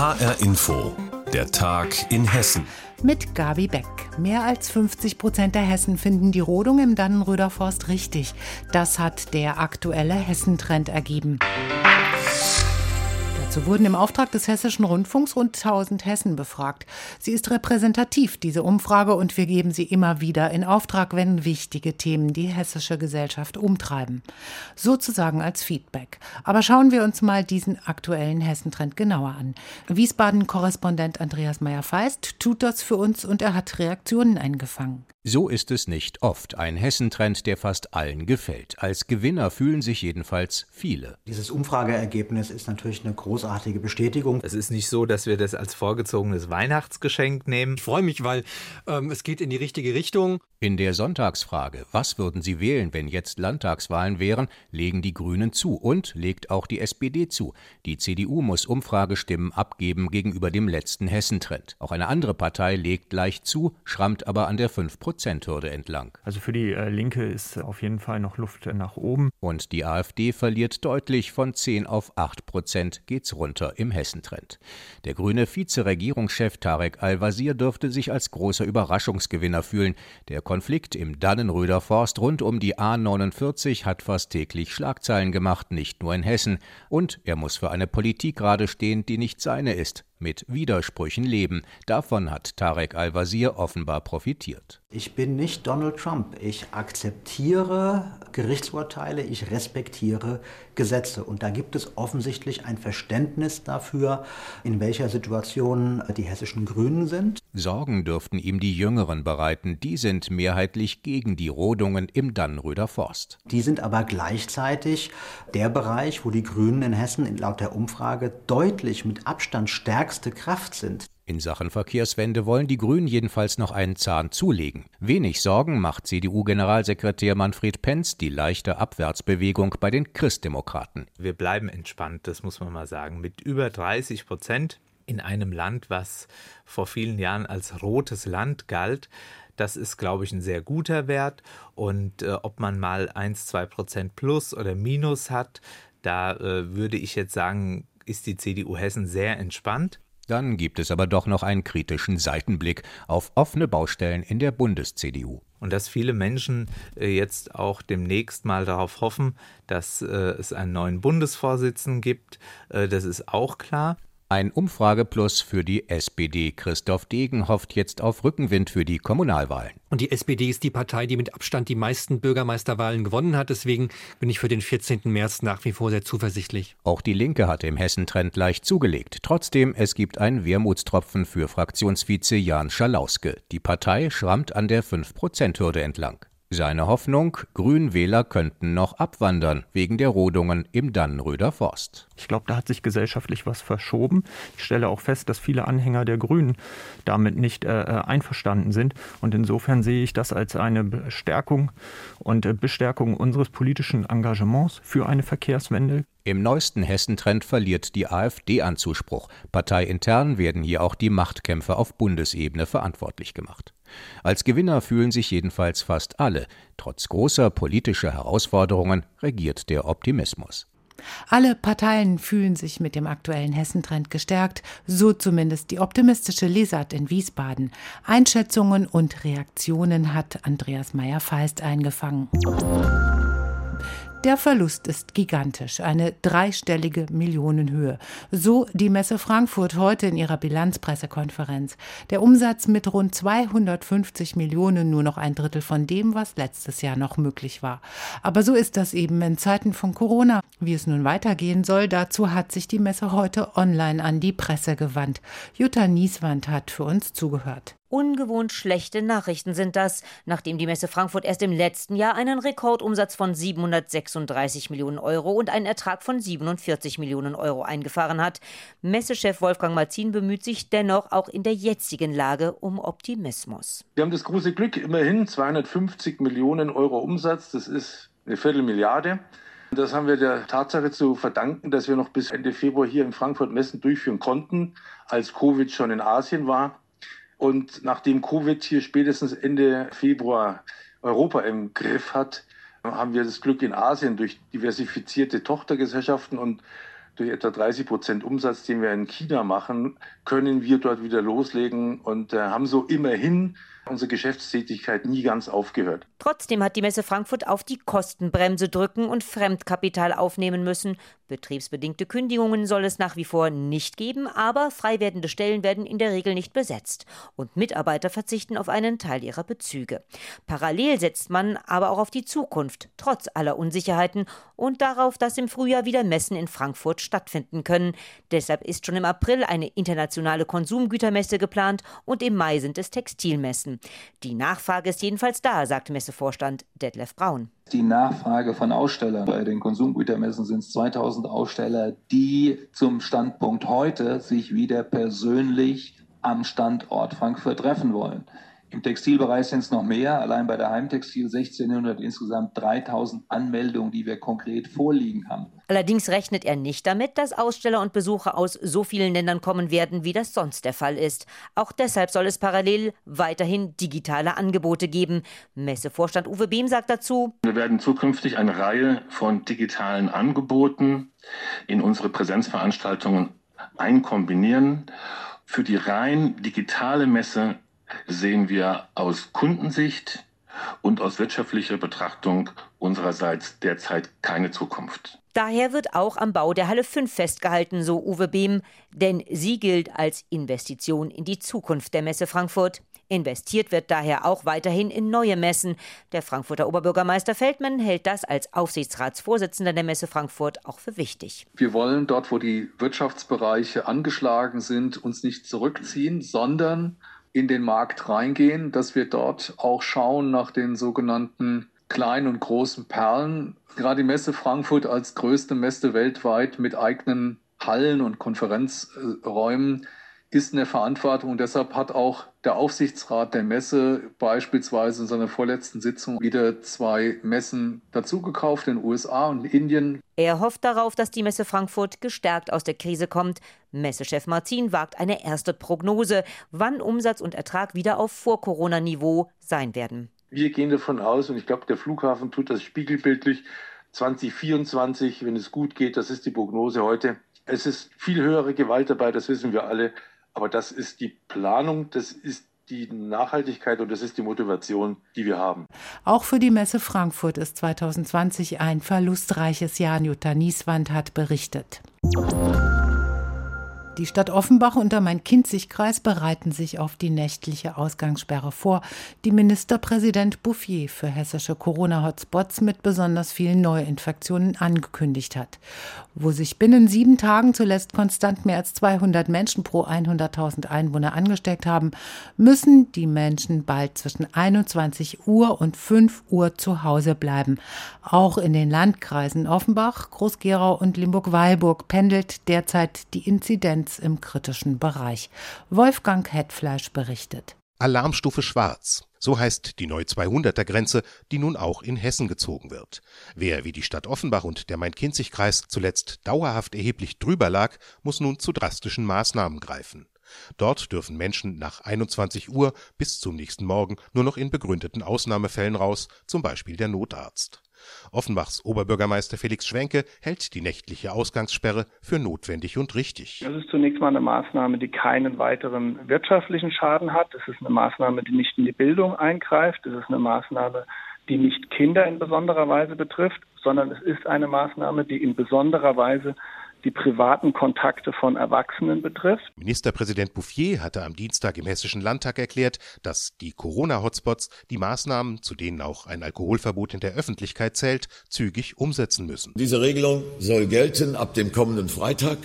HR Info, der Tag in Hessen. Mit Gabi Beck. Mehr als 50 Prozent der Hessen finden die Rodung im Dannenröder Forst richtig. Das hat der aktuelle Hessentrend ergeben. Dazu wurden im Auftrag des Hessischen Rundfunks rund 1000 Hessen befragt. Sie ist repräsentativ, diese Umfrage, und wir geben sie immer wieder in Auftrag, wenn wichtige Themen die hessische Gesellschaft umtreiben. Sozusagen als Feedback. Aber schauen wir uns mal diesen aktuellen Hessentrend genauer an. Wiesbaden-Korrespondent Andreas Meyer-Feist tut das für uns und er hat Reaktionen eingefangen. So ist es nicht oft. Ein Hessentrend, der fast allen gefällt. Als Gewinner fühlen sich jedenfalls viele. Dieses Umfrageergebnis ist natürlich eine großartige Bestätigung. Es ist nicht so, dass wir das als vorgezogenes Weihnachtsgeschenk nehmen. Ich freue mich, weil ähm, es geht in die richtige Richtung. In der Sonntagsfrage, was würden Sie wählen, wenn jetzt Landtagswahlen wären, legen die Grünen zu und legt auch die SPD zu. Die CDU muss Umfragestimmen abgeben gegenüber dem letzten Hessentrend. Auch eine andere Partei legt leicht zu, schrammt aber an der 5 Prozenthürde entlang. Also für die äh, Linke ist auf jeden Fall noch Luft nach oben. Und die AfD verliert deutlich von 10 auf 8 Prozent geht's runter im Hessentrend. Der grüne Vizeregierungschef Tarek Al-Wazir dürfte sich als großer Überraschungsgewinner fühlen. Der Konflikt im Dannenröder Forst rund um die A49 hat fast täglich Schlagzeilen gemacht, nicht nur in Hessen. Und er muss für eine Politik gerade stehen, die nicht seine ist mit Widersprüchen leben. Davon hat Tarek Al-Wazir offenbar profitiert. Ich bin nicht Donald Trump. Ich akzeptiere Gerichtsurteile, ich respektiere Gesetze. Und da gibt es offensichtlich ein Verständnis dafür, in welcher Situation die hessischen Grünen sind. Sorgen dürften ihm die Jüngeren bereiten. Die sind mehrheitlich gegen die Rodungen im Dannröder Forst. Die sind aber gleichzeitig der Bereich, wo die Grünen in Hessen laut der Umfrage deutlich mit Abstand stärkste Kraft sind. In Sachen Verkehrswende wollen die Grünen jedenfalls noch einen Zahn zulegen. Wenig Sorgen macht CDU-Generalsekretär Manfred Penz die leichte Abwärtsbewegung bei den Christdemokraten. Wir bleiben entspannt, das muss man mal sagen. Mit über 30 Prozent in einem Land, was vor vielen Jahren als rotes Land galt, das ist, glaube ich, ein sehr guter Wert. Und äh, ob man mal 1, 2 Prozent plus oder minus hat, da äh, würde ich jetzt sagen, ist die CDU Hessen sehr entspannt. Dann gibt es aber doch noch einen kritischen Seitenblick auf offene Baustellen in der Bundes-CDU. Und dass viele Menschen äh, jetzt auch demnächst mal darauf hoffen, dass äh, es einen neuen Bundesvorsitzenden gibt, äh, das ist auch klar. Ein Umfrageplus für die SPD. Christoph Degen hofft jetzt auf Rückenwind für die Kommunalwahlen. Und die SPD ist die Partei, die mit Abstand die meisten Bürgermeisterwahlen gewonnen hat. Deswegen bin ich für den 14. März nach wie vor sehr zuversichtlich. Auch die Linke hat im Hessentrend leicht zugelegt. Trotzdem, es gibt einen Wermutstropfen für Fraktionsvize Jan Schalauske. Die Partei schrammt an der 5-Prozent-Hürde entlang. Seine Hoffnung, Grünwähler könnten noch abwandern wegen der Rodungen im Dannenröder Forst. Ich glaube, da hat sich gesellschaftlich was verschoben. Ich stelle auch fest, dass viele Anhänger der Grünen damit nicht äh, äh einverstanden sind. Und insofern sehe ich das als eine Bestärkung und äh, Bestärkung unseres politischen Engagements für eine Verkehrswende. Im neuesten Hessentrend verliert die AfD an Zuspruch. Parteiintern werden hier auch die Machtkämpfe auf Bundesebene verantwortlich gemacht. Als Gewinner fühlen sich jedenfalls fast alle. Trotz großer politischer Herausforderungen regiert der Optimismus. Alle Parteien fühlen sich mit dem aktuellen Hessentrend gestärkt, so zumindest die optimistische Lesart in Wiesbaden. Einschätzungen und Reaktionen hat Andreas Meyer-Feist eingefangen. Der Verlust ist gigantisch, eine dreistellige Millionenhöhe. So die Messe Frankfurt heute in ihrer Bilanzpressekonferenz. Der Umsatz mit rund 250 Millionen nur noch ein Drittel von dem, was letztes Jahr noch möglich war. Aber so ist das eben in Zeiten von Corona. Wie es nun weitergehen soll, dazu hat sich die Messe heute online an die Presse gewandt. Jutta Nieswand hat für uns zugehört. Ungewohnt schlechte Nachrichten sind das, nachdem die Messe Frankfurt erst im letzten Jahr einen Rekordumsatz von 736 Millionen Euro und einen Ertrag von 47 Millionen Euro eingefahren hat. Messechef Wolfgang Malzin bemüht sich dennoch auch in der jetzigen Lage um Optimismus. Wir haben das große Glück, immerhin 250 Millionen Euro Umsatz, das ist eine Viertelmilliarde. Das haben wir der Tatsache zu verdanken, dass wir noch bis Ende Februar hier in Frankfurt Messen durchführen konnten, als Covid schon in Asien war. Und nachdem Covid hier spätestens Ende Februar Europa im Griff hat, haben wir das Glück in Asien durch diversifizierte Tochtergesellschaften und durch etwa 30 Prozent Umsatz, den wir in China machen, können wir dort wieder loslegen und äh, haben so immerhin unsere Geschäftstätigkeit nie ganz aufgehört. Trotzdem hat die Messe Frankfurt auf die Kostenbremse drücken und Fremdkapital aufnehmen müssen. Betriebsbedingte Kündigungen soll es nach wie vor nicht geben, aber frei werdende Stellen werden in der Regel nicht besetzt und Mitarbeiter verzichten auf einen Teil ihrer Bezüge. Parallel setzt man aber auch auf die Zukunft, trotz aller Unsicherheiten und darauf, dass im Frühjahr wieder Messen in Frankfurt stattfinden können. Deshalb ist schon im April eine internationale Konsumgütermesse geplant und im Mai sind es Textilmessen. Die Nachfrage ist jedenfalls da, sagt Messevorstand Detlef Braun. Die Nachfrage von Ausstellern. Bei den Konsumgütermessen sind es 2000 Aussteller, die zum Standpunkt heute sich wieder persönlich am Standort Frankfurt treffen wollen. Im Textilbereich sind es noch mehr. Allein bei der Heimtextil 1600 insgesamt 3000 Anmeldungen, die wir konkret vorliegen haben. Allerdings rechnet er nicht damit, dass Aussteller und Besucher aus so vielen Ländern kommen werden, wie das sonst der Fall ist. Auch deshalb soll es parallel weiterhin digitale Angebote geben. Messevorstand Uwe Behm sagt dazu: Wir werden zukünftig eine Reihe von digitalen Angeboten in unsere Präsenzveranstaltungen einkombinieren. Für die rein digitale Messe sehen wir aus Kundensicht und aus wirtschaftlicher Betrachtung unsererseits derzeit keine Zukunft. Daher wird auch am Bau der Halle 5 festgehalten, so Uwe Behm, denn sie gilt als Investition in die Zukunft der Messe Frankfurt. Investiert wird daher auch weiterhin in neue Messen. Der Frankfurter Oberbürgermeister Feldmann hält das als Aufsichtsratsvorsitzender der Messe Frankfurt auch für wichtig. Wir wollen dort, wo die Wirtschaftsbereiche angeschlagen sind, uns nicht zurückziehen, sondern in den Markt reingehen, dass wir dort auch schauen nach den sogenannten kleinen und großen Perlen. Gerade die Messe Frankfurt als größte Messe weltweit mit eigenen Hallen und Konferenzräumen ist eine Verantwortung. Und deshalb hat auch der Aufsichtsrat der Messe beispielsweise in seiner vorletzten Sitzung wieder zwei Messen dazugekauft in den USA und Indien. Er hofft darauf, dass die Messe Frankfurt gestärkt aus der Krise kommt. Messechef Martin wagt eine erste Prognose, wann Umsatz und Ertrag wieder auf Vor-Corona-Niveau sein werden. Wir gehen davon aus, und ich glaube, der Flughafen tut das spiegelbildlich, 2024, wenn es gut geht, das ist die Prognose heute. Es ist viel höhere Gewalt dabei, das wissen wir alle. Aber das ist die Planung, das ist die Nachhaltigkeit und das ist die Motivation, die wir haben. Auch für die Messe Frankfurt ist 2020 ein verlustreiches Jahr. Jutta Nieswand hat berichtet. Die Stadt Offenbach und der Main-Kinzig-Kreis bereiten sich auf die nächtliche Ausgangssperre vor, die Ministerpräsident Bouffier für hessische Corona-Hotspots mit besonders vielen Neuinfektionen angekündigt hat. Wo sich binnen sieben Tagen zuletzt konstant mehr als 200 Menschen pro 100.000 Einwohner angesteckt haben, müssen die Menschen bald zwischen 21 Uhr und 5 Uhr zu Hause bleiben. Auch in den Landkreisen Offenbach, Groß-Gerau und Limburg-Weilburg pendelt derzeit die Inzidenz Inzidenz im kritischen Bereich. Wolfgang Hetfleisch berichtet. Alarmstufe Schwarz. So heißt die neu 200er Grenze, die nun auch in Hessen gezogen wird. Wer wie die Stadt Offenbach und der Main-Kinzig-Kreis zuletzt dauerhaft erheblich drüber lag, muss nun zu drastischen Maßnahmen greifen. Dort dürfen Menschen nach 21 Uhr bis zum nächsten Morgen nur noch in begründeten Ausnahmefällen raus, zum Beispiel der Notarzt. Offenbachs Oberbürgermeister Felix Schwenke hält die nächtliche Ausgangssperre für notwendig und richtig. Das ist zunächst mal eine Maßnahme, die keinen weiteren wirtschaftlichen Schaden hat. Es ist eine Maßnahme, die nicht in die Bildung eingreift. Es ist eine Maßnahme, die nicht Kinder in besonderer Weise betrifft, sondern es ist eine Maßnahme, die in besonderer Weise die privaten Kontakte von Erwachsenen betrifft. Ministerpräsident Bouffier hatte am Dienstag im Hessischen Landtag erklärt, dass die Corona-Hotspots die Maßnahmen, zu denen auch ein Alkoholverbot in der Öffentlichkeit zählt, zügig umsetzen müssen. Diese Regelung soll gelten ab dem kommenden Freitag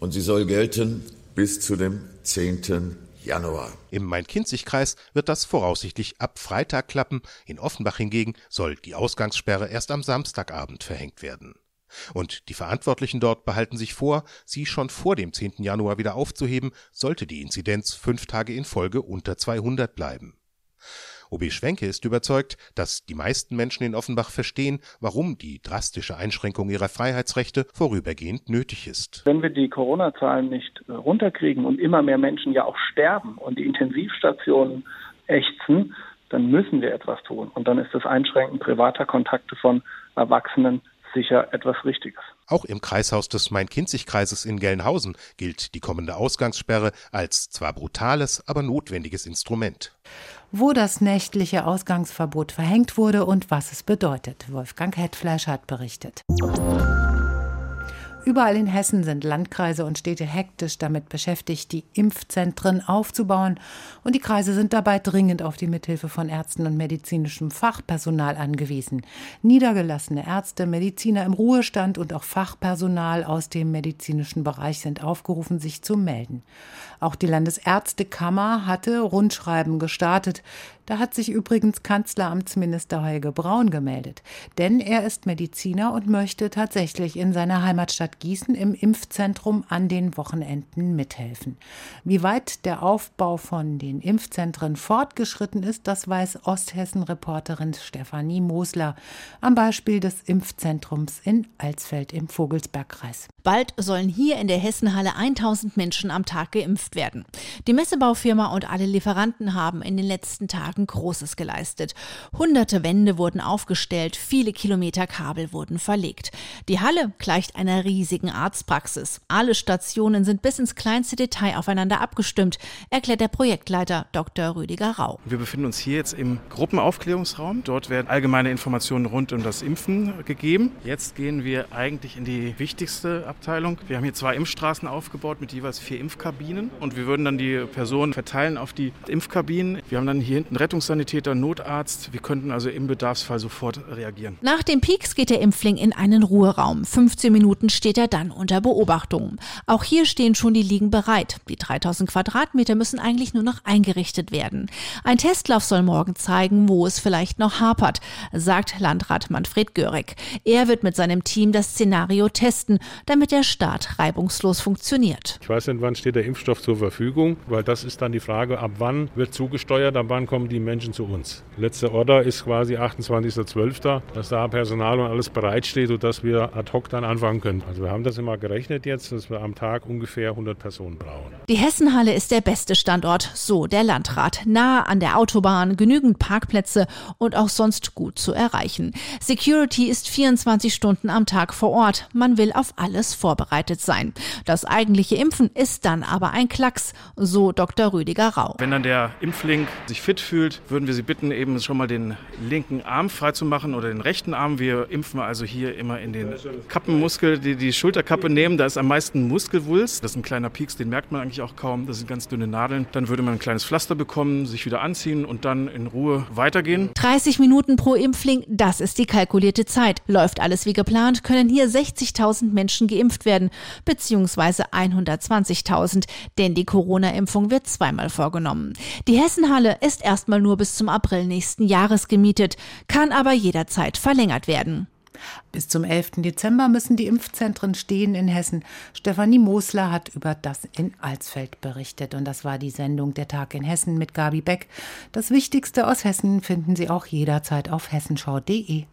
und sie soll gelten bis zu dem 10. Januar. Im Main-Kinzig-Kreis wird das voraussichtlich ab Freitag klappen. In Offenbach hingegen soll die Ausgangssperre erst am Samstagabend verhängt werden. Und die Verantwortlichen dort behalten sich vor, sie schon vor dem 10. Januar wieder aufzuheben, sollte die Inzidenz fünf Tage in Folge unter 200 bleiben. OB Schwenke ist überzeugt, dass die meisten Menschen in Offenbach verstehen, warum die drastische Einschränkung ihrer Freiheitsrechte vorübergehend nötig ist. Wenn wir die Corona-Zahlen nicht äh, runterkriegen und immer mehr Menschen ja auch sterben und die Intensivstationen ächzen, dann müssen wir etwas tun. Und dann ist das Einschränken privater Kontakte von Erwachsenen sicher etwas Richtiges. Auch im Kreishaus des Main-Kinzig-Kreises in Gelnhausen gilt die kommende Ausgangssperre als zwar brutales, aber notwendiges Instrument. Wo das nächtliche Ausgangsverbot verhängt wurde und was es bedeutet, Wolfgang Hetfleisch hat berichtet. Überall in Hessen sind Landkreise und Städte hektisch damit beschäftigt, die Impfzentren aufzubauen. Und die Kreise sind dabei dringend auf die Mithilfe von Ärzten und medizinischem Fachpersonal angewiesen. Niedergelassene Ärzte, Mediziner im Ruhestand und auch Fachpersonal aus dem medizinischen Bereich sind aufgerufen, sich zu melden. Auch die Landesärztekammer hatte Rundschreiben gestartet. Da hat sich übrigens Kanzleramtsminister Helge Braun gemeldet. Denn er ist Mediziner und möchte tatsächlich in seiner Heimatstadt Gießen im Impfzentrum an den Wochenenden mithelfen. Wie weit der Aufbau von den Impfzentren fortgeschritten ist, das weiß Osthessen-Reporterin Stefanie Mosler am Beispiel des Impfzentrums in Alsfeld im Vogelsbergkreis. Bald sollen hier in der Hessenhalle 1000 Menschen am Tag geimpft werden. Die Messebaufirma und alle Lieferanten haben in den letzten Tagen Großes geleistet. Hunderte Wände wurden aufgestellt, viele Kilometer Kabel wurden verlegt. Die Halle gleicht einer riesigen Arztpraxis. Alle Stationen sind bis ins kleinste Detail aufeinander abgestimmt, erklärt der Projektleiter Dr. Rüdiger Rau. Wir befinden uns hier jetzt im Gruppenaufklärungsraum. Dort werden allgemeine Informationen rund um das Impfen gegeben. Jetzt gehen wir eigentlich in die wichtigste Abteilung. Wir haben hier zwei Impfstraßen aufgebaut mit jeweils vier Impfkabinen und wir würden dann die Personen verteilen auf die Impfkabinen. Wir haben dann hier hinten Rettungssanitäter, Notarzt. Wir könnten also im Bedarfsfall sofort reagieren. Nach dem Peaks geht der Impfling in einen Ruheraum. 15 Minuten steht er dann unter Beobachtung. Auch hier stehen schon die Liegen bereit. Die 3000 Quadratmeter müssen eigentlich nur noch eingerichtet werden. Ein Testlauf soll morgen zeigen, wo es vielleicht noch hapert, sagt Landrat Manfred Görig. Er wird mit seinem Team das Szenario testen, damit der Start reibungslos funktioniert. Ich weiß nicht, wann steht der Impfstoff zur Verfügung, weil das ist dann die Frage, ab wann wird zugesteuert, ab wann kommen die Menschen zu uns. Letzte Order ist quasi 28.12., dass da Personal und alles bereitsteht, sodass wir ad hoc dann anfangen können. Also wir haben das immer gerechnet jetzt, dass wir am Tag ungefähr 100 Personen brauchen. Die Hessenhalle ist der beste Standort, so der Landrat. Nahe an der Autobahn, genügend Parkplätze und auch sonst gut zu erreichen. Security ist 24 Stunden am Tag vor Ort. Man will auf alles vorbereitet sein. Das eigentliche Impfen ist dann aber ein Klacks, so Dr. Rüdiger Rau. Wenn dann der Impfling sich fit fühlt, würden wir Sie bitten, eben schon mal den linken Arm freizumachen oder den rechten Arm. Wir impfen also hier immer in den Kappenmuskel, die, die Schulterkappe nehmen. Da ist am meisten Muskelwulst. Das ist ein kleiner Pieks, den merkt man eigentlich auch kaum. Das sind ganz dünne Nadeln. Dann würde man ein kleines Pflaster bekommen, sich wieder anziehen und dann in Ruhe weitergehen. 30 Minuten pro Impfling, das ist die kalkulierte Zeit. Läuft alles wie geplant, können hier 60.000 Menschen geimpft werden, beziehungsweise 120.000, denn die Corona-Impfung wird zweimal vorgenommen. Die Hessenhalle ist erstmal nur bis zum April nächsten Jahres gemietet, kann aber jederzeit verlängert werden. Bis zum 11. Dezember müssen die Impfzentren stehen in Hessen. Stefanie Mosler hat über das in Alsfeld berichtet. Und das war die Sendung Der Tag in Hessen mit Gabi Beck. Das Wichtigste aus Hessen finden Sie auch jederzeit auf hessenschau.de.